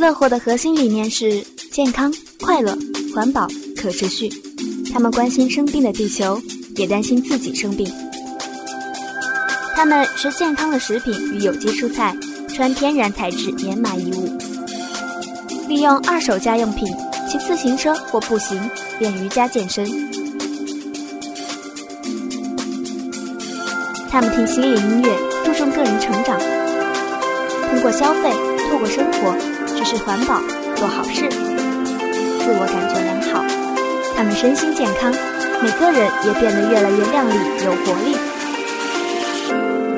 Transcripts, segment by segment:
乐活的核心理念是健康、快乐、环保、可持续。他们关心生病的地球，也担心自己生病。他们吃健康的食品与有机蔬菜，穿天然材质棉麻衣物，利用二手家用品，骑自行车或步行，练瑜伽健身。他们听心灵音乐，注重个人成长，通过消费，透过生活，实施环保，做好事，自我感觉良好。他们身心健康，每个人也变得越来越靓丽有活力。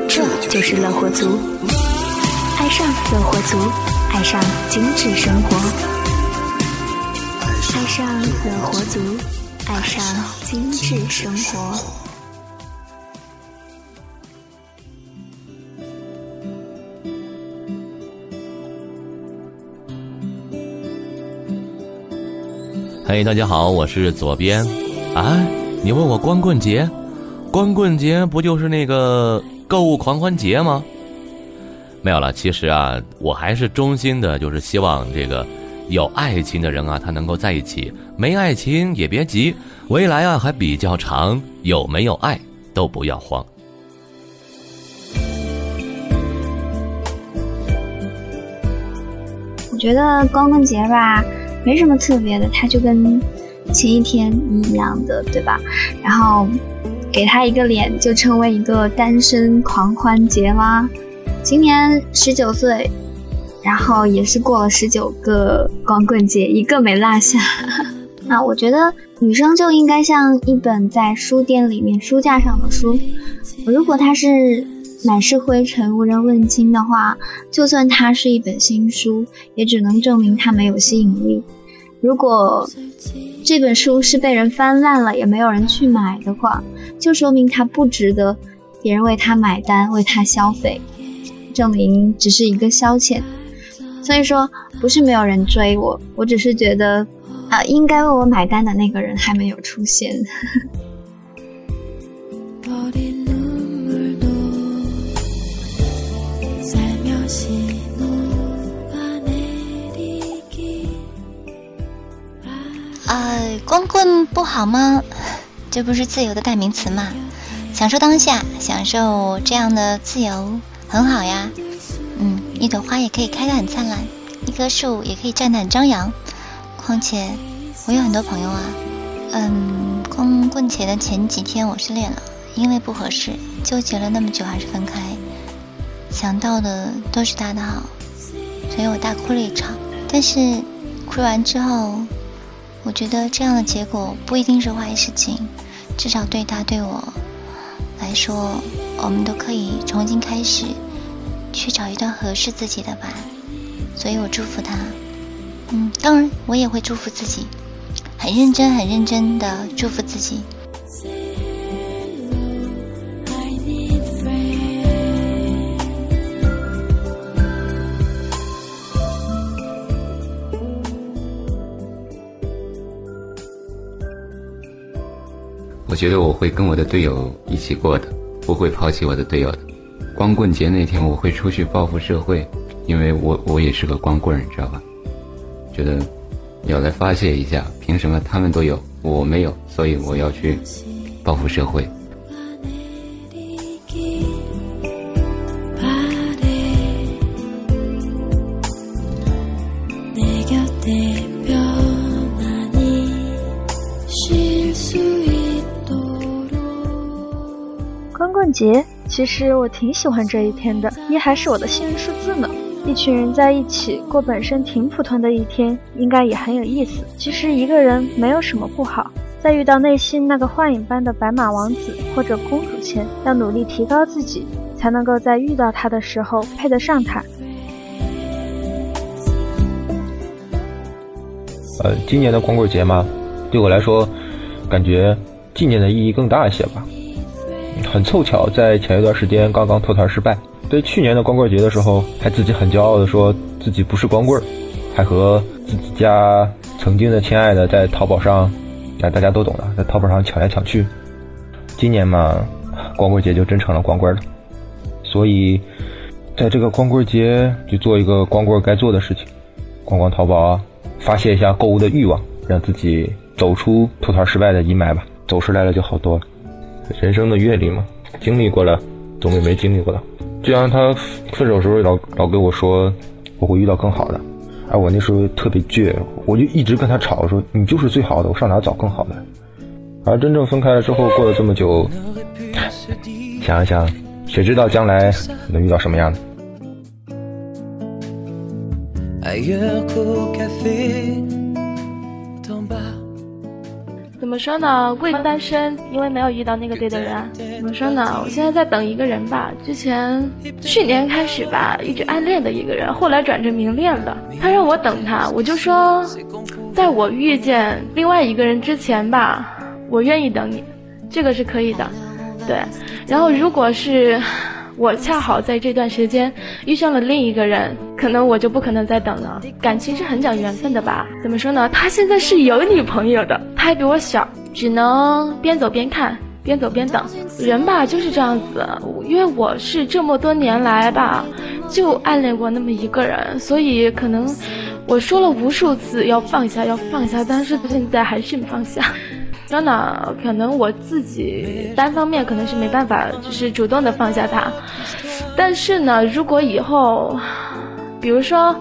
这就是乐活族，爱上乐活族，爱上精致生活，爱上乐活族，爱上精致生活。嘿，大家好，我是左边。啊，你问我光棍节？光棍节不就是那个购物狂欢节吗？没有了，其实啊，我还是衷心的，就是希望这个有爱情的人啊，他能够在一起；没爱情也别急，未来啊还比较长，有没有爱都不要慌。我觉得光棍节吧。没什么特别的，他就跟前一天一样的，对吧？然后给他一个脸，就成为一个单身狂欢节吗？今年十九岁，然后也是过了十九个光棍节，一个没落下。啊，我觉得女生就应该像一本在书店里面书架上的书，如果她是满是灰尘、无人问津的话，就算它是一本新书，也只能证明它没有吸引力。如果这本书是被人翻烂了，也没有人去买的话，就说明它不值得别人为它买单、为它消费，证明只是一个消遣。所以说，不是没有人追我，我只是觉得，啊，应该为我买单的那个人还没有出现。呃，光棍不好吗？这不是自由的代名词吗？享受当下，享受这样的自由，很好呀。嗯，一朵花也可以开得很灿烂，一棵树也可以站得很张扬。况且，我有很多朋友啊。嗯，光棍节的前几天我失恋了，因为不合适，纠结了那么久还是分开。想到的都是他的好，所以我大哭了一场。但是，哭完之后。我觉得这样的结果不一定是坏事情，至少对他对我来说，我们都可以重新开始，去找一段合适自己的吧。所以我祝福他，嗯，当然我也会祝福自己，很认真很认真的祝福自己。觉得我会跟我的队友一起过的，不会抛弃我的队友的。光棍节那天我会出去报复社会，因为我我也是个光棍，你知道吧？觉得要来发泄一下，凭什么他们都有我没有？所以我要去报复社会。节，其实我挺喜欢这一天的，一还是我的幸运数字呢。一群人在一起过本身挺普通的一天，应该也很有意思。其实一个人没有什么不好，在遇到内心那个幻影般的白马王子或者公主前，要努力提高自己，才能够在遇到他的时候配得上他。呃，今年的光棍节嘛，对我来说，感觉纪念的意义更大一些吧。很凑巧，在前一段时间刚刚脱团失败。对去年的光棍节的时候，还自己很骄傲的说自己不是光棍，还和自己家曾经的亲爱的在淘宝上，啊大家都懂的，在淘宝上抢来抢去。今年嘛，光棍节就真成了光棍了。所以，在这个光棍节就做一个光棍该做的事情。逛逛淘宝啊，发泄一下购物的欲望，让自己走出脱团失败的阴霾吧。走出来了就好多了。人生的阅历嘛，经历过了，总比没经历过的。就像他分手时候老老跟我说，我会遇到更好的。而我那时候特别倔，我就一直跟他吵，说你就是最好的，我上哪找更好的？而真正分开了之后，过了这么久，想一想，谁知道将来能遇到什么样的？怎么说呢？为单身，因为没有遇到那个对的人。怎么说呢？我现在在等一个人吧。之前去年开始吧，一直暗恋的一个人，后来转成明恋了。他让我等他，我就说，在我遇见另外一个人之前吧，我愿意等你，这个是可以的。对，然后如果是。我恰好在这段时间遇上了另一个人，可能我就不可能再等了。感情是很讲缘分的吧？怎么说呢？他现在是有女朋友的，他还比我小，只能边走边看，边走边等。人吧就是这样子，因为我是这么多年来吧，就暗恋过那么一个人，所以可能我说了无数次要放下，要放下，但是现在还是没放下。真的，可能我自己单方面可能是没办法，就是主动的放下他。但是呢，如果以后，比如说，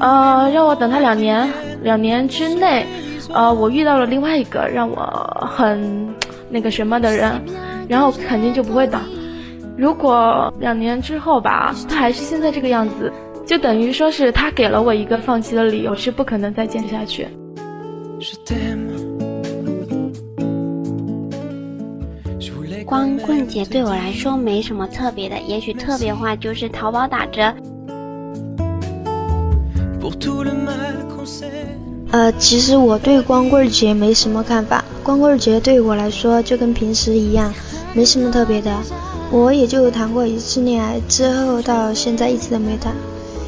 呃，让我等他两年，两年之内，呃，我遇到了另外一个让我很那个什么的人，然后肯定就不会等。如果两年之后吧，他还是现在这个样子，就等于说是他给了我一个放弃的理由，是不可能再坚持下去。光棍节对我来说没什么特别的，也许特别话就是淘宝打折。呃，其实我对光棍节没什么看法，光棍节对我来说就跟平时一样，没什么特别的。我也就谈过一次恋爱，之后到现在一直都没谈，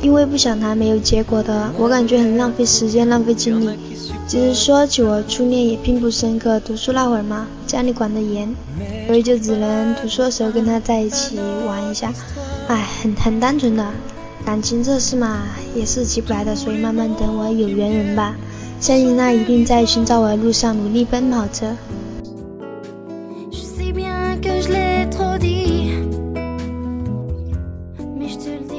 因为不想谈没有结果的，我感觉很浪费时间，浪费精力。其实说起我初恋也并不深刻，读书那会儿嘛，家里管得严，所以就只能读书的时候跟他在一起玩一下。哎，很很单纯的，感情这事嘛，也是急不来的，所以慢慢等我有缘人吧。相信他一定在寻找我的路上努力奔跑着。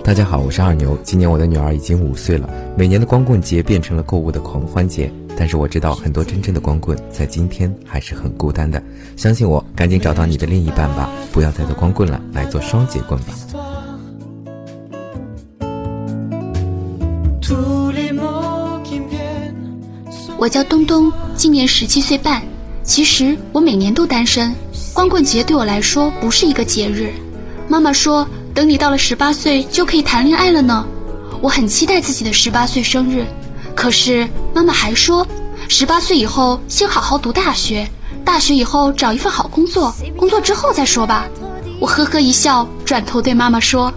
大家好，我是二牛，今年我的女儿已经五岁了，每年的光棍节变成了购物的狂欢节。但是我知道很多真正的光棍在今天还是很孤单的，相信我，赶紧找到你的另一半吧，不要再做光棍了，来做双节棍吧。我叫东东，今年十七岁半。其实我每年都单身，光棍节对我来说不是一个节日。妈妈说，等你到了十八岁就可以谈恋爱了呢。我很期待自己的十八岁生日。可是妈妈还说，十八岁以后先好好读大学，大学以后找一份好工作，工作之后再说吧。我呵呵一笑，转头对妈妈说：“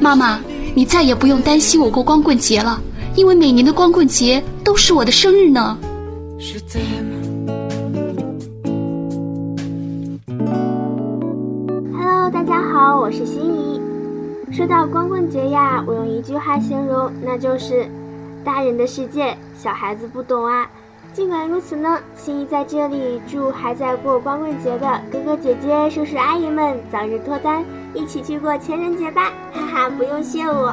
妈妈，你再也不用担心我过光棍节了，因为每年的光棍节都是我的生日呢。” Hello，大家好，我是心怡。说到光棍节呀，我用一句话形容，那就是。大人的世界，小孩子不懂啊。尽管如此呢，心怡在这里祝还在过光棍节的哥哥姐姐、叔叔阿姨们早日脱单，一起去过情人节吧！哈哈，不用谢我。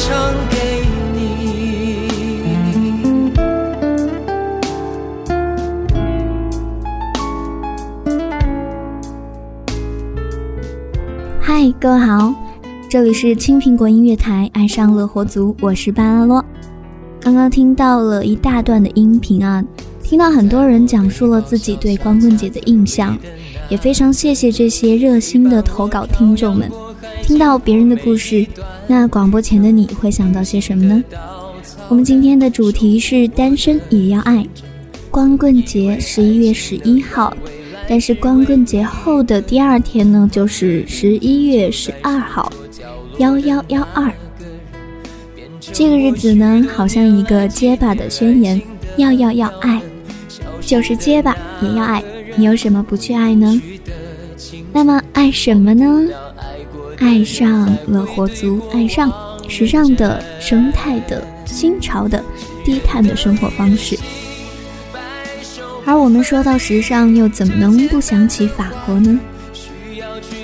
各位好，这里是青苹果音乐台，爱上乐活族，我是巴拉洛。刚刚听到了一大段的音频啊，听到很多人讲述了自己对光棍节的印象，也非常谢谢这些热心的投稿听众们。听到别人的故事，那广播前的你会想到些什么呢？我们今天的主题是单身也要爱。光棍节十一月十一号，但是光棍节后的第二天呢，就是十一月十二号，幺幺幺二。这个日子呢，好像一个结巴的宣言，要要要爱，就是结巴也要爱。你有什么不去爱呢？那么爱什么呢？爱上了活族，爱上时尚的、生态的、新潮的、低碳的生活方式。而我们说到时尚，又怎么能不想起法国呢？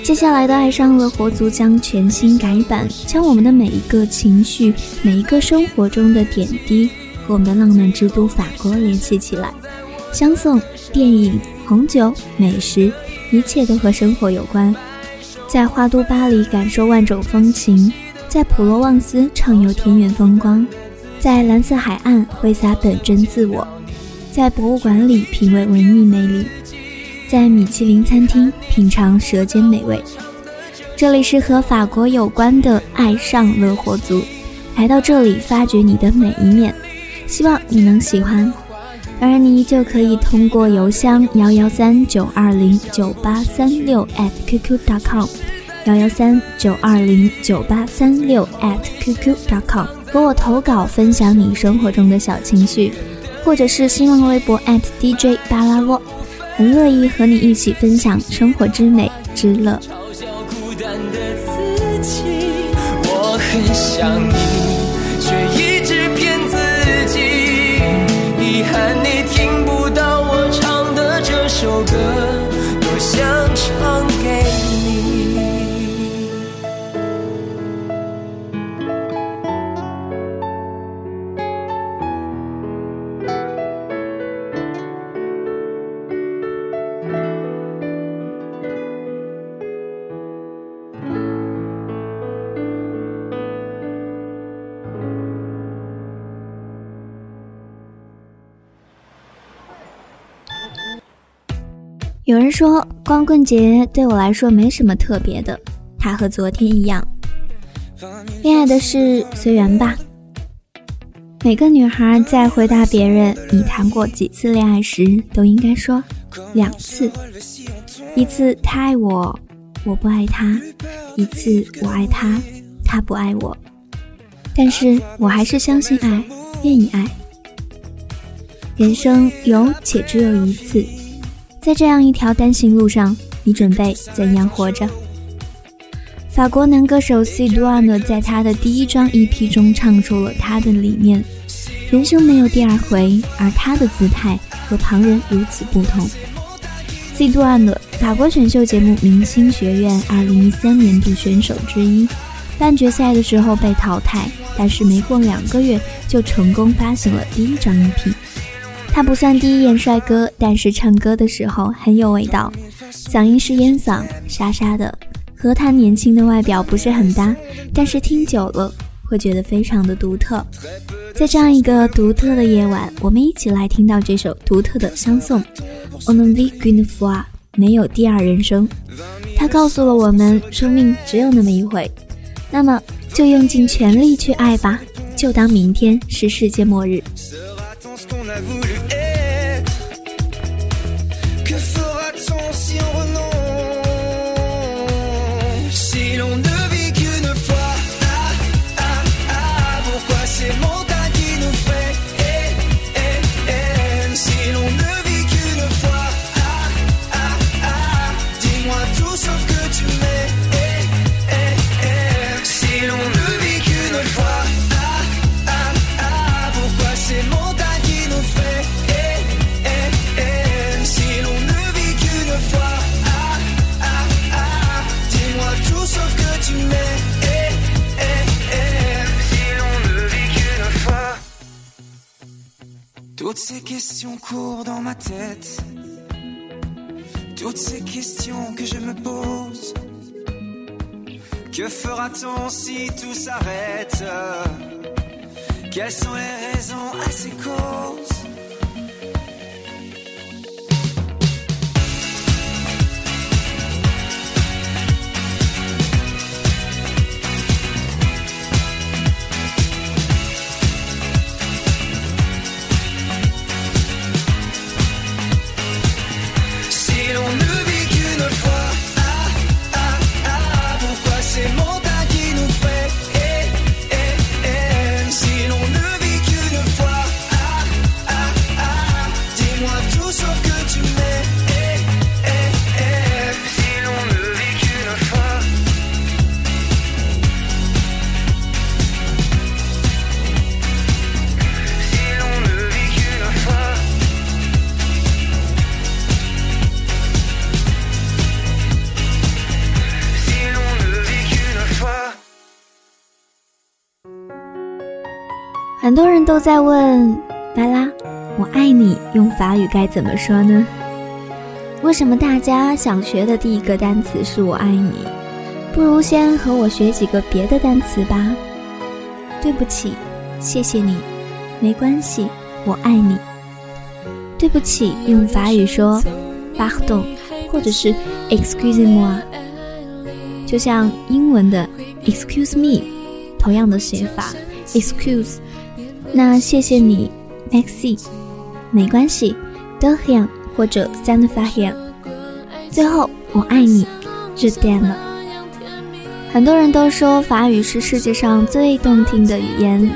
接下来的《爱上了活族》将全新改版，将我们的每一个情绪、每一个生活中的点滴和我们的浪漫之都法国联系起来，相送电影、红酒、美食，一切都和生活有关。在花都巴黎感受万种风情，在普罗旺斯畅游田园风光，在蓝色海岸挥洒本真自我。在博物馆里品味文艺魅力，在米其林餐厅品尝舌尖美味。这里是和法国有关的爱上乐活族，来到这里发掘你的每一面，希望你能喜欢。当然，你依旧可以通过邮箱幺幺三九二零九八三六 @qq.com，幺幺三九二零九八三六 @qq.com 和我投稿，分享你生活中的小情绪。或者是新浪微博 @DJ 巴拉沃，很乐意和你一起分享生活之美之乐。我很想你，有人说光棍节对我来说没什么特别的，它和昨天一样。恋爱的事随缘吧。每个女孩在回答别人你谈过几次恋爱时，都应该说两次。一次他爱我，我不爱他；一次我爱他，他不爱我。但是我还是相信爱，愿意爱。人生有且只有一次。在这样一条单行路上，你准备怎样活着？法国男歌手 C d o a n 在他的第一张 EP 中唱出了他的理念：人生没有第二回，而他的姿态和旁人如此不同。C d o a n 法国选秀节目明星学院2013年度选手之一，半决赛的时候被淘汰，但是没过两个月就成功发行了第一张 EP。他不算第一眼帅哥，但是唱歌的时候很有味道，嗓音是烟嗓，沙沙的，和他年轻的外表不是很搭，但是听久了会觉得非常的独特。在这样一个独特的夜晚，我们一起来听到这首独特的相送。On ne vit qu'une fois，没有第二人生。他告诉了我们，生命只有那么一回，那么就用尽全力去爱吧，就当明天是世界末日。Ces questions courent dans ma tête. Toutes ces questions que je me pose. Que fera-t-on si tout s'arrête? Quelles sont les raisons à ces causes? 都在问拉拉，我爱你用法语该怎么说呢？为什么大家想学的第一个单词是我爱你？不如先和我学几个别的单词吧。对不起，谢谢你，没关系，我爱你。对不起，用法语说 pardon，或者是 excuse me，就像英文的 excuse me，同样的写法 excuse。那谢谢你，Maxi，没关系，De rien 或者 Stand for him。最后，我爱你，就点了。很多人都说法语是世界上最动听的语言，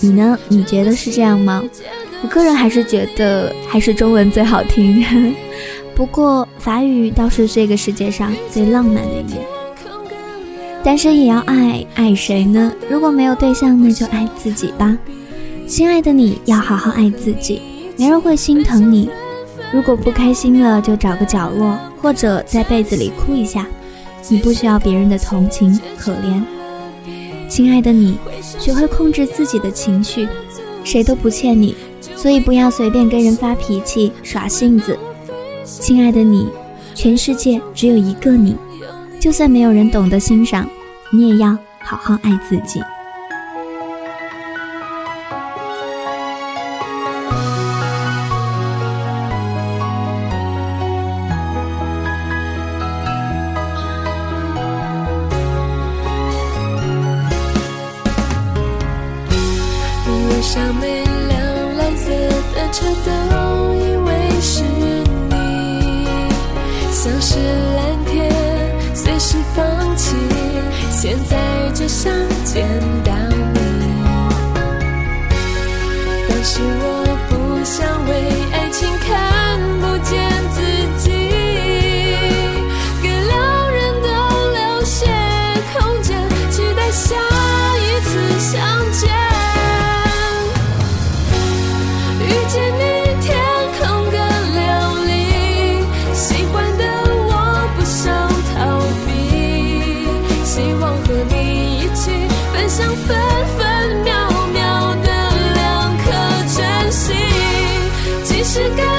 你呢？你觉得是这样吗？我个人还是觉得还是中文最好听。不过法语倒是这个世界上最浪漫的语言。单身也要爱，爱谁呢？如果没有对象，那就爱自己吧。亲爱的，你要好好爱自己，没人会心疼你。如果不开心了，就找个角落，或者在被子里哭一下。你不需要别人的同情可怜。亲爱的，你学会控制自己的情绪，谁都不欠你，所以不要随便跟人发脾气、耍性子。亲爱的你，全世界只有一个你，就算没有人懂得欣赏，你也要好好爱自己。是该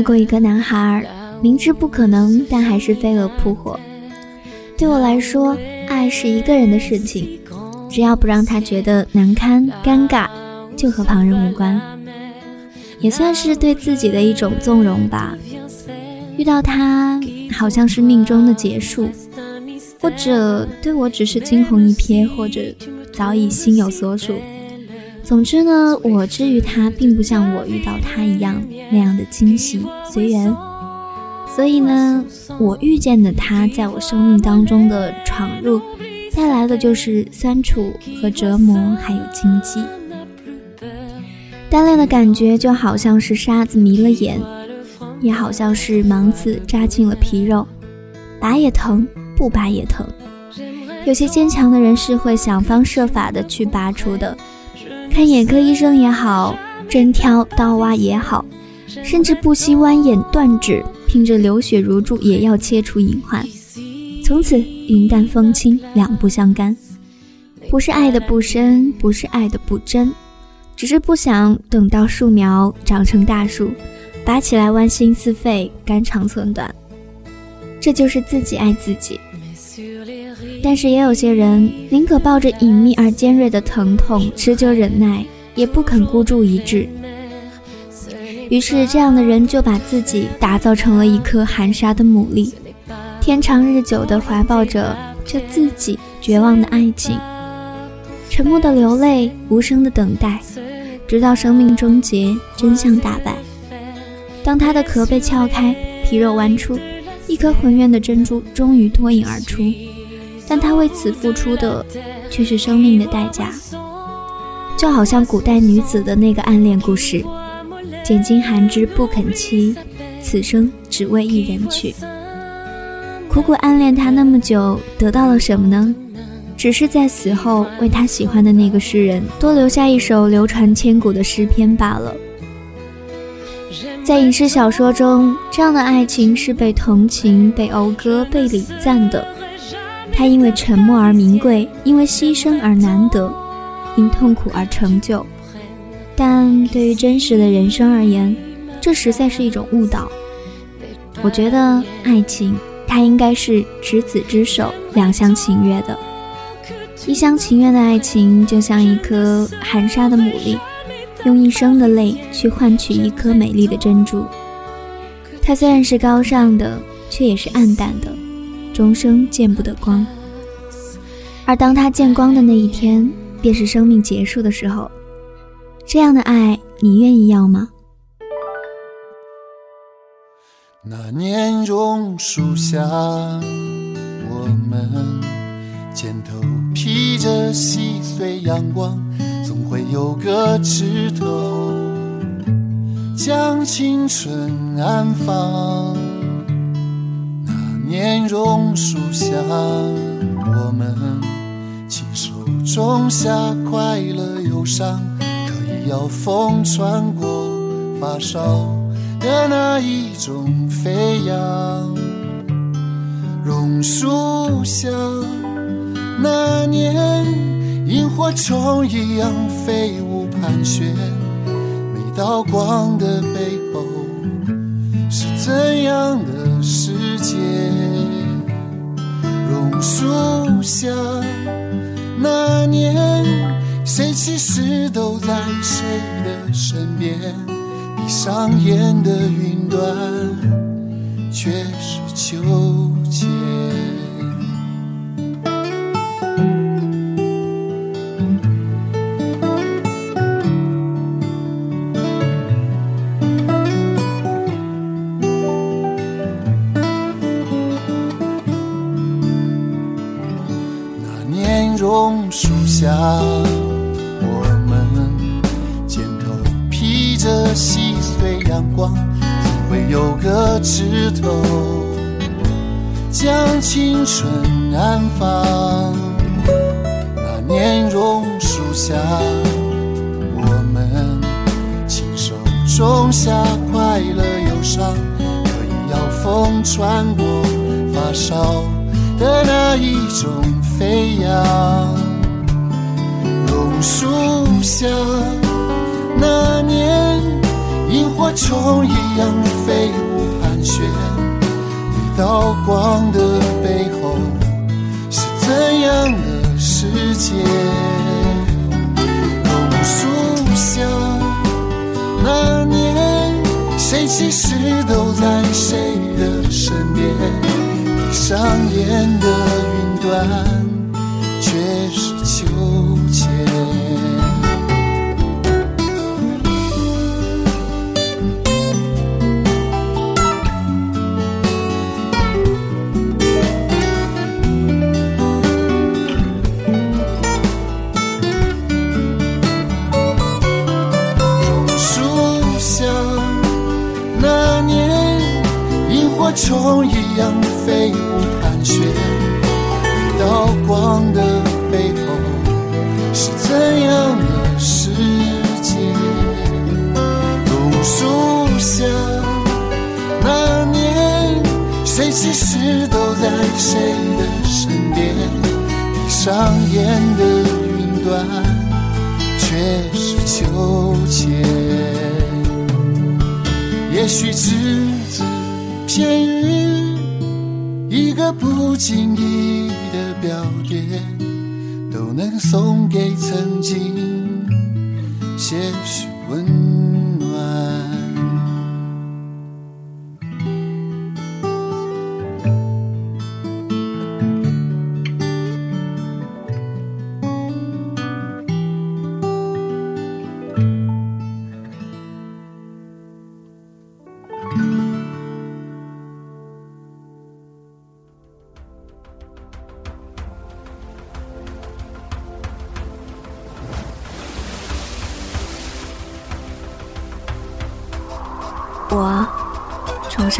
爱过一个男孩，明知不可能，但还是飞蛾扑火。对我来说，爱是一个人的事情，只要不让他觉得难堪、尴尬，就和旁人无关。也算是对自己的一种纵容吧。遇到他，好像是命中的结束，或者对我只是惊鸿一瞥，或者早已心有所属。总之呢，我之于他，并不像我遇到他一样那样的惊喜随缘。所以呢，我遇见的他，在我生命当中的闯入，带来的就是酸楚和折磨，还有荆棘。单恋的感觉就好像是沙子迷了眼，也好像是芒刺扎进了皮肉，拔也疼，不拔也疼。有些坚强的人是会想方设法的去拔出的。看眼科医生也好，针挑刀挖也好，甚至不惜剜眼断指，拼着流血如注也要切除隐患。从此云淡风轻，两不相干。不是爱的不深，不是爱的不真，只是不想等到树苗长成大树，拔起来剜心似肺，肝肠寸断。这就是自己爱自己。但是也有些人宁可抱着隐秘而尖锐的疼痛持久忍耐，也不肯孤注一掷。于是这样的人就把自己打造成了一颗含沙的牡蛎，天长日久地怀抱着这自己绝望的爱情，沉默的流泪，无声的等待，直到生命终结，真相大白。当他的壳被撬开，皮肉剜出，一颗浑圆的珍珠终于脱颖而出。但他为此付出的却是生命的代价，就好像古代女子的那个暗恋故事：拣尽寒枝不肯栖，此生只为一人去。苦苦暗恋他那么久，得到了什么呢？只是在死后为他喜欢的那个诗人多留下一首流传千古的诗篇罢了。在影视小说中，这样的爱情是被同情、被讴歌、被礼赞的。他因为沉默而名贵，因为牺牲而难得，因痛苦而成就。但对于真实的人生而言，这实在是一种误导。我觉得爱情，它应该是执子之手，两厢情愿的。一厢情愿的爱情，就像一颗含沙的牡蛎，用一生的泪去换取一颗美丽的珍珠。它虽然是高尚的，却也是暗淡的。终生见不得光，而当他见光的那一天，便是生命结束的时候。这样的爱，你愿意要吗？那年榕树下，我们肩头披着细碎阳光，总会有个枝头，将青春安放。年榕树下，我们亲手种下快乐忧伤，可以要风穿过发梢的那一种飞扬。榕树下，那年萤火虫一样飞舞盘旋，每道光的背后是怎样的世界？榕树下，那年，谁其实都在谁的身边？闭上眼的云端，却是秋千。树下，我们肩头披着细碎阳光，总会有个枝头将青春安放。那年榕树下，我们亲手种下快乐忧伤，可以要风穿过发梢的那一种飞扬。树下，那年萤火虫一样飞舞盘旋，一道光的背后是怎样的世界？榕树下那年，谁其实都在谁的身边？闭上眼的云端，却是秋。切树像那年萤火虫一样飞舞盘旋一道光的北怎样的世界？榕树下那年，谁其实都在谁的身边？闭上眼的云端，却是秋千。也许只字。片语，一个不经意的表点，都能送给曾经些许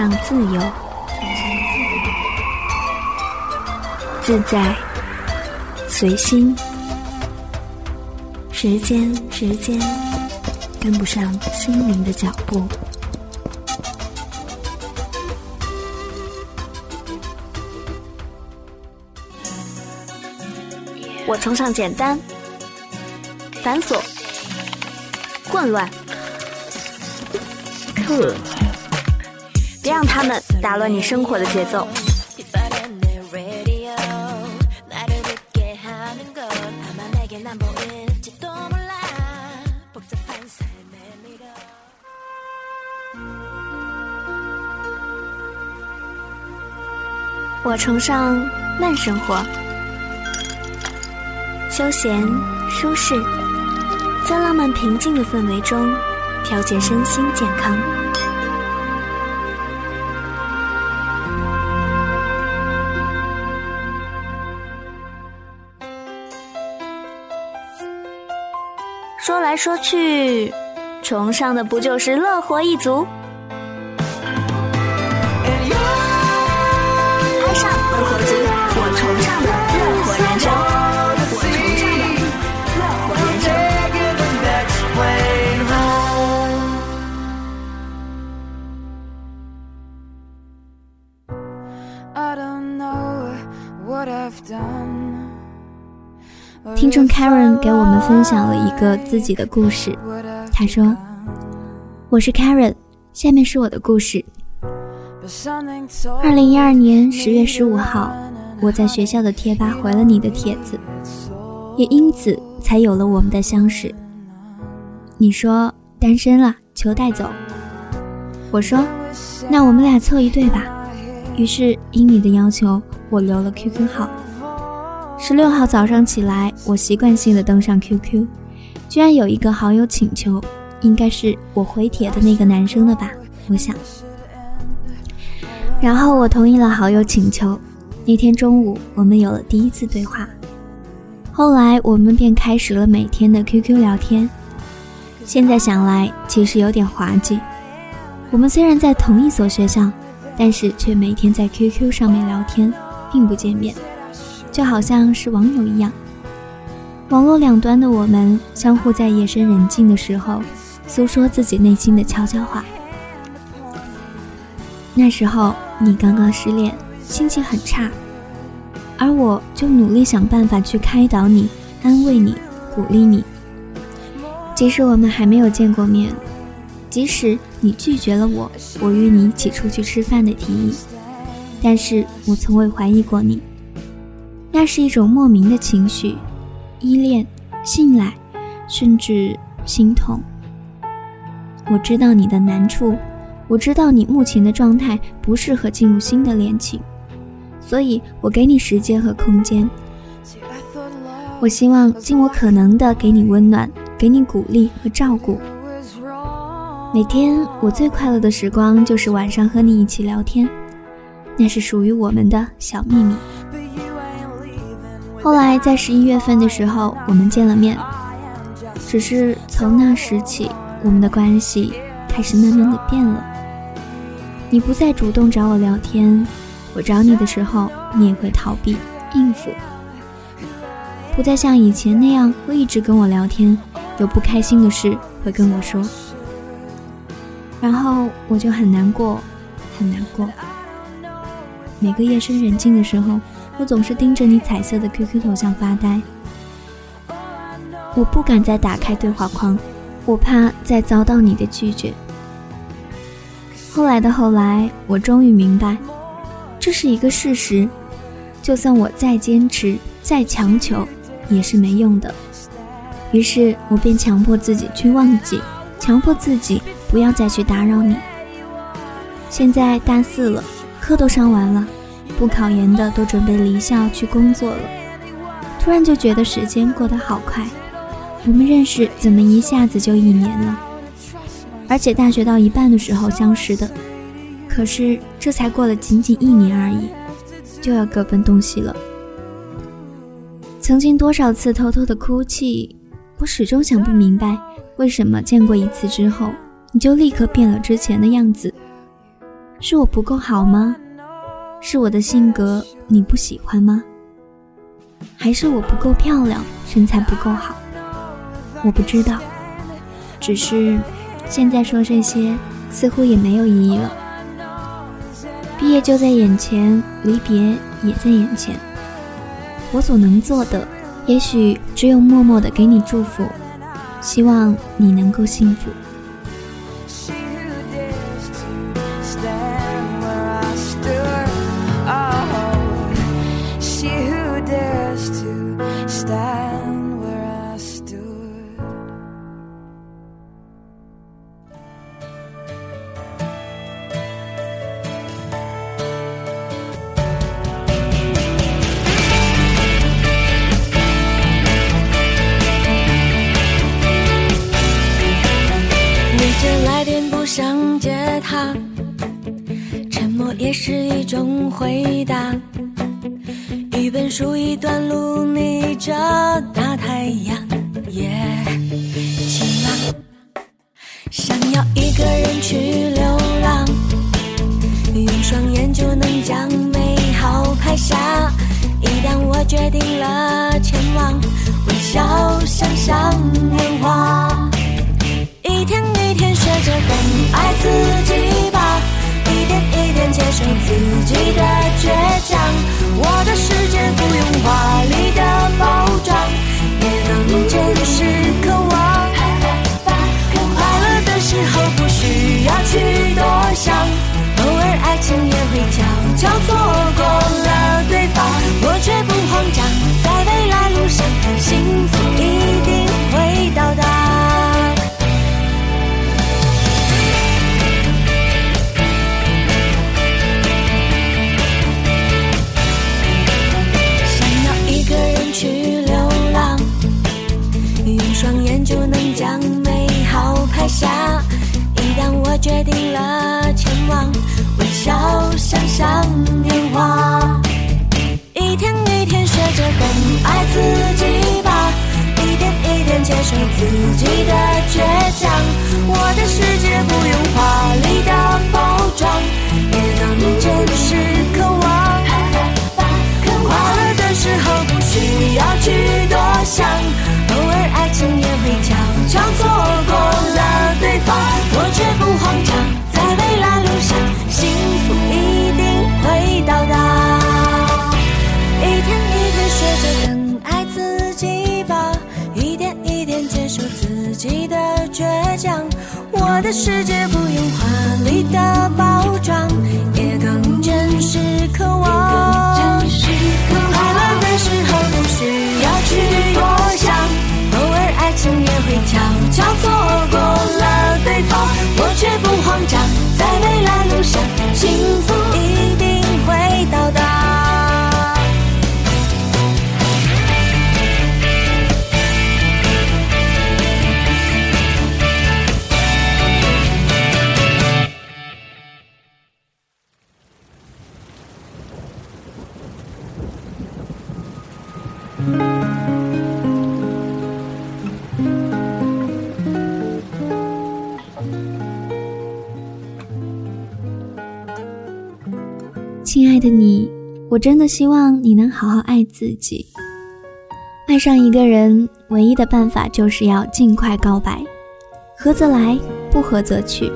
崇尚自由、自在、随心。时间，时间跟不上心灵的脚步。我崇尚简单、繁琐、混乱。别让他们打乱你生活的节奏。我崇尚慢生活，休闲舒适，在浪漫平静的氛围中。调节身心健康。来说去，崇尚的不就是乐活一族？听众 Karen 给我们分享了一个自己的故事。他说：“我是 Karen，下面是我的故事。二零一二年十月十五号，我在学校的贴吧回了你的帖子，也因此才有了我们的相识。你说单身了，求带走。我说，那我们俩凑一对吧。于是应你的要求，我留了 QQ 号。”十六号早上起来，我习惯性的登上 QQ，居然有一个好友请求，应该是我回帖的那个男生的吧，我想。然后我同意了好友请求，那天中午我们有了第一次对话，后来我们便开始了每天的 QQ 聊天。现在想来，其实有点滑稽。我们虽然在同一所学校，但是却每天在 QQ 上面聊天，并不见面。就好像是网友一样，网络两端的我们相互在夜深人静的时候，诉说自己内心的悄悄话。那时候你刚刚失恋，心情很差，而我就努力想办法去开导你、安慰你、鼓励你。即使我们还没有见过面，即使你拒绝了我，我与你一起出去吃饭的提议，但是我从未怀疑过你。那是一种莫名的情绪，依恋、信赖，甚至心痛。我知道你的难处，我知道你目前的状态不适合进入新的恋情，所以我给你时间和空间。我希望尽我可能的给你温暖，给你鼓励和照顾。每天我最快乐的时光就是晚上和你一起聊天，那是属于我们的小秘密。后来在十一月份的时候，我们见了面，只是从那时起，我们的关系开始慢慢的变了。你不再主动找我聊天，我找你的时候，你也会逃避应付，不再像以前那样会一直跟我聊天，有不开心的事会跟我说。然后我就很难过，很难过。每个夜深人静的时候，我总是盯着你彩色的 QQ 头像发呆。我不敢再打开对话框，我怕再遭到你的拒绝。后来的后来，我终于明白，这是一个事实。就算我再坚持、再强求，也是没用的。于是我便强迫自己去忘记，强迫自己。不要再去打扰你。现在大四了，课都上完了，不考研的都准备离校去工作了。突然就觉得时间过得好快，我们认识怎么一下子就一年了？而且大学到一半的时候相识的，可是这才过了仅仅一年而已，就要各奔东西了。曾经多少次偷偷的哭泣，我始终想不明白，为什么见过一次之后。你就立刻变了之前的样子，是我不够好吗？是我的性格你不喜欢吗？还是我不够漂亮，身材不够好？我不知道，只是现在说这些似乎也没有意义了。毕业就在眼前，离别也在眼前。我所能做的，也许只有默默的给你祝福，希望你能够幸福。守自己的倔强。我的世界不用华丽的包装，也能真实渴望。快乐的时候不需要去多想，偶尔爱情也会悄悄错的，世界不用华丽的包装，也更真实渴望。快乐的时候不需要去多想，偶尔爱情也会悄悄错过了对方，我却不慌张，亲爱的你，我真的希望你能好好爱自己。爱上一个人，唯一的办法就是要尽快告白，合则来，不合则去，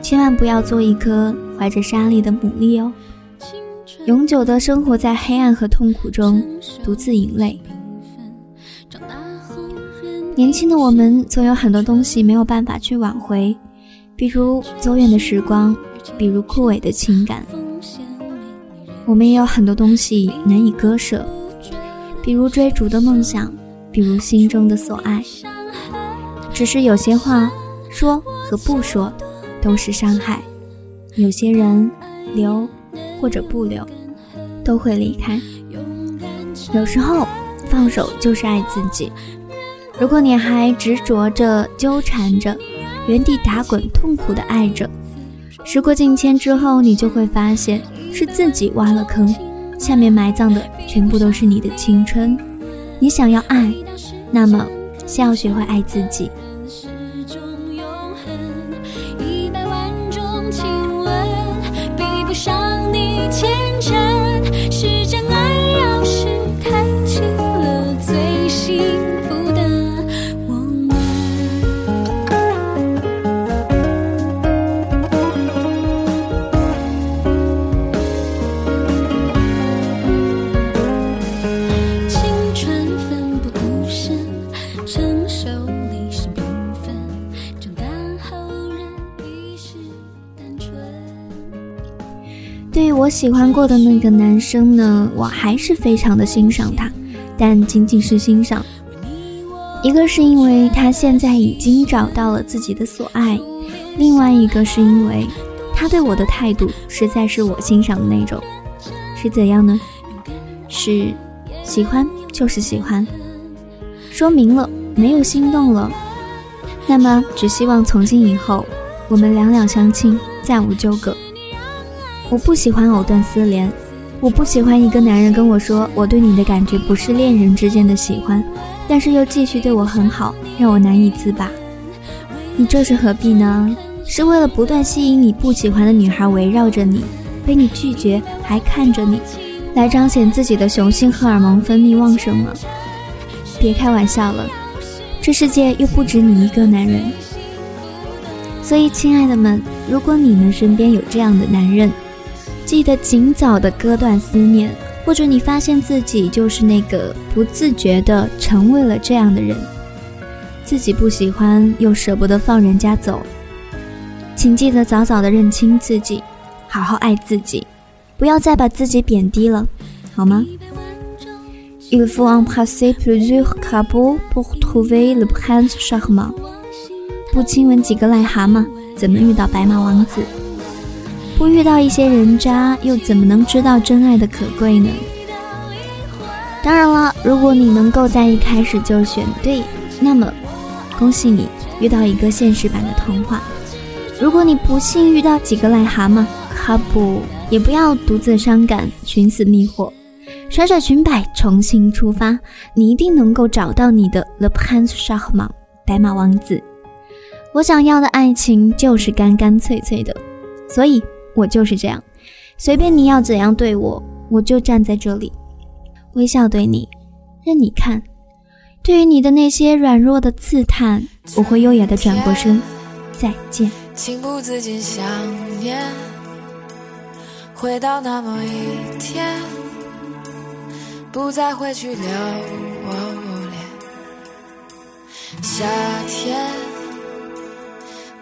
千万不要做一颗怀着沙粒的牡蛎哦，永久的生活在黑暗和痛苦中，独自饮泪。年轻的我们总有很多东西没有办法去挽回，比如走远的时光，比如枯萎的情感。我们也有很多东西难以割舍，比如追逐的梦想，比如心中的所爱。只是有些话说和不说都是伤害，有些人留或者不留都会离开。有时候放手就是爱自己。如果你还执着着纠缠着，原地打滚，痛苦的爱着，时过境迁之后，你就会发现。是自己挖了坑，下面埋葬的全部都是你的青春。你想要爱，那么先要学会爱自己。我喜欢过的那个男生呢，我还是非常的欣赏他，但仅仅是欣赏。一个是因为他现在已经找到了自己的所爱，另外一个是因为他对我的态度实在是我欣赏的那种。是怎样呢？是喜欢就是喜欢，说明了没有心动了，那么只希望从今以后我们两两相亲，再无纠葛。我不喜欢藕断丝连，我不喜欢一个男人跟我说我对你的感觉不是恋人之间的喜欢，但是又继续对我很好，让我难以自拔。你这是何必呢？是为了不断吸引你不喜欢的女孩围绕着你，被你拒绝还看着你，来彰显自己的雄性荷尔蒙分泌旺盛吗？别开玩笑了，这世界又不止你一个男人。所以，亲爱的们，如果你们身边有这样的男人，记得尽早的割断思念，或者你发现自己就是那个不自觉的成为了这样的人，自己不喜欢又舍不得放人家走，请记得早早的认清自己，好好爱自己，不要再把自己贬低了，好吗？Il faut embrasser plusieurs crapauds pour trouver le prince charmant。不亲吻几个癞蛤蟆，怎么遇到白马王子？不遇到一些人渣，又怎么能知道真爱的可贵呢？当然了，如果你能够在一开始就选对，那么恭喜你遇到一个现实版的童话。如果你不幸遇到几个癞蛤蟆，可不也不要独自伤感，寻死觅活，甩甩裙摆，重新出发，你一定能够找到你的 The Prince Charmant 白马王子。我想要的爱情就是干干脆脆的，所以我就是这样，随便你要怎样对我，我就站在这里，微笑对你，任你看。对于你的那些软弱的刺探，我会优雅的转过身，再见。情不自禁想念，回到那么一天，不再会去留恋。夏天，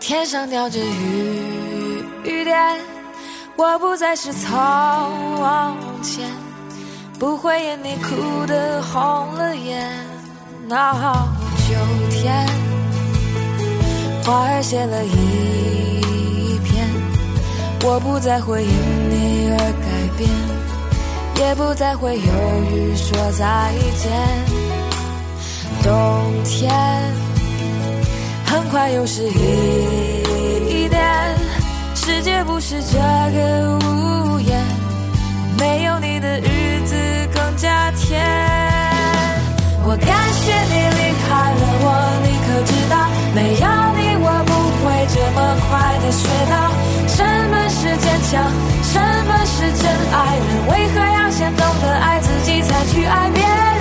天上掉着雨雨点，我不再是从前，不会因你哭得红了眼。那秋天，花儿谢了一片，我不再会因你而改变，也不再会犹豫说再见。冬天很快又是一年，世界不是这个屋檐，没有你的日子更加甜。我感谢你离开了我，你可知道，没有你我不会这么快的学到什么是坚强，什么是真爱人，为何要先懂得爱自己才去爱别人？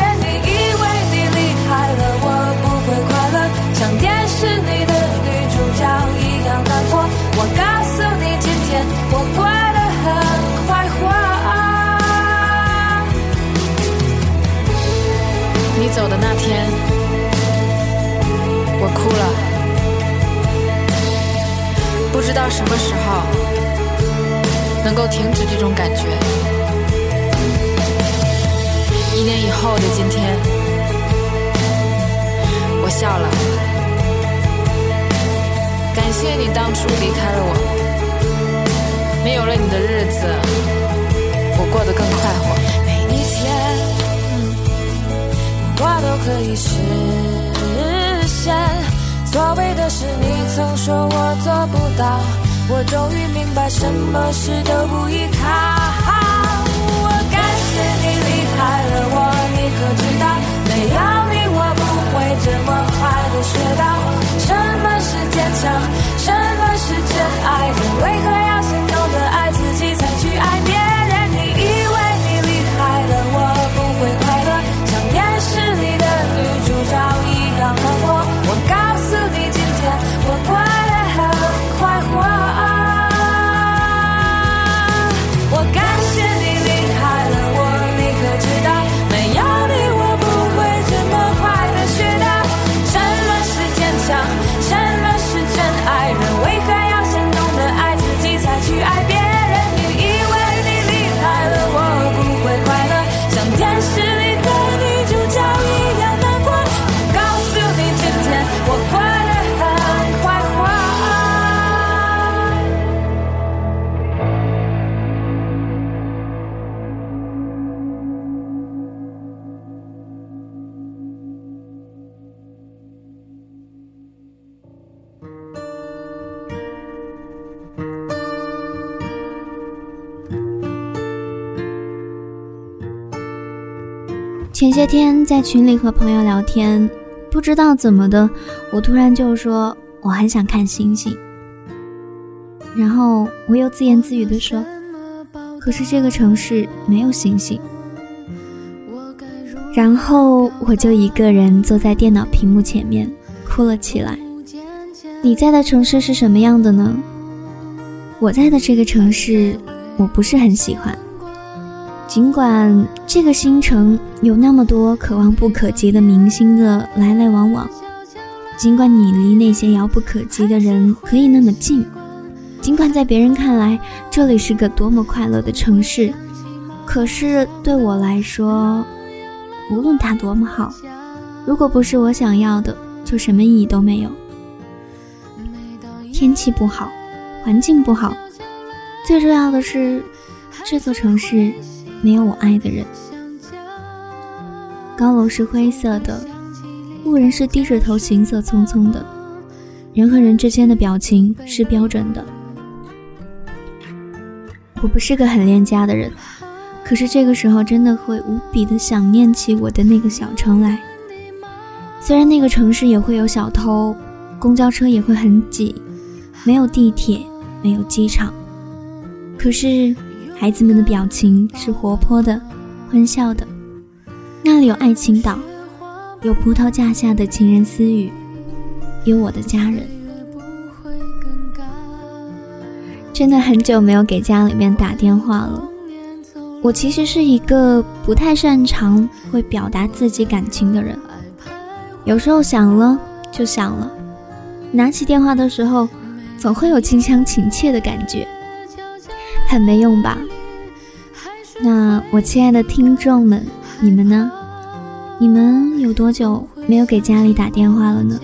走的那天，我哭了，不知道什么时候能够停止这种感觉。一年以后的今天。我笑了，感谢你当初离开了我，没有了你的日子，我过得更快活。每一天，我都可以实现。所谓的事，你曾说我做不到，我终于明白，什么事都不依靠。我感谢你离开了我，你可知道，没有你我不会。这么快的学到什么是坚强，什么是真爱人？为何要先懂些天在群里和朋友聊天，不知道怎么的，我突然就说我很想看星星。然后我又自言自语的说：“可是这个城市没有星星。”然后我就一个人坐在电脑屏幕前面哭了起来。你在的城市是什么样的呢？我在的这个城市，我不是很喜欢。尽管这个星城有那么多可望不可及的明星的来来往往，尽管你离那些遥不可及的人可以那么近，尽管在别人看来这里是个多么快乐的城市，可是对我来说，无论它多么好，如果不是我想要的，就什么意义都没有。天气不好，环境不好，最重要的是这座城市。没有我爱的人。高楼是灰色的，路人是低着头行色匆匆的，人和人之间的表情是标准的。我不是个很恋家的人，可是这个时候真的会无比的想念起我的那个小城来。虽然那个城市也会有小偷，公交车也会很挤，没有地铁，没有机场，可是。孩子们的表情是活泼的、欢笑的。那里有爱情岛，有葡萄架下的情人私语，有我的家人。真的很久没有给家里面打电话了。我其实是一个不太擅长会表达自己感情的人，有时候想了就想了，拿起电话的时候总会有近乡情怯的感觉，很没用吧？那我亲爱的听众们，你们呢？你们有多久没有给家里打电话了呢？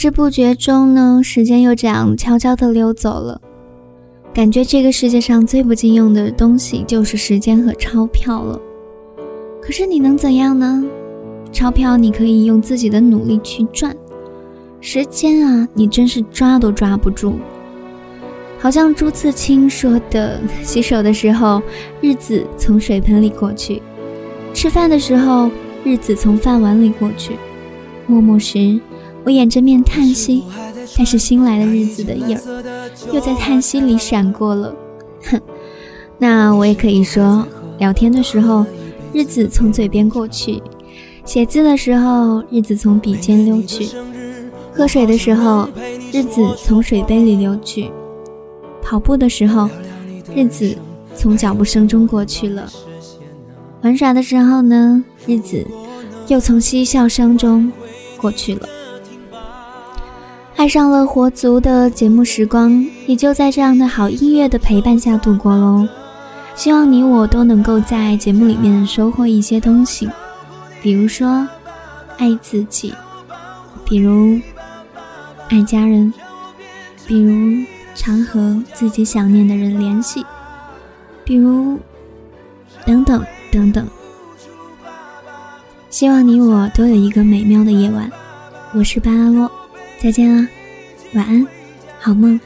不知不觉中呢，时间又这样悄悄地溜走了。感觉这个世界上最不经用的东西就是时间和钞票了。可是你能怎样呢？钞票你可以用自己的努力去赚，时间啊，你真是抓都抓不住。好像朱自清说的：“洗手的时候，日子从水盆里过去；吃饭的时候，日子从饭碗里过去；默默时。”我掩着面叹息，但是新来的日子的影儿又在叹息里闪过了。哼，那我也可以说，聊天的时候，日子从嘴边过去；写字的时候，日子从笔尖溜去；喝水的时候，日子从水杯里流去；跑步的时候，日子从脚步声中过去了；玩耍的时候呢，日子又从嬉笑声中过去了。爱上了活足的节目时光，也就在这样的好音乐的陪伴下度过喽。希望你我都能够在节目里面收获一些东西，比如说爱自己，比如爱家人，比如常和自己想念的人联系，比如等等等等。希望你我都有一个美妙的夜晚。我是巴拉洛。再见了，晚安，好梦。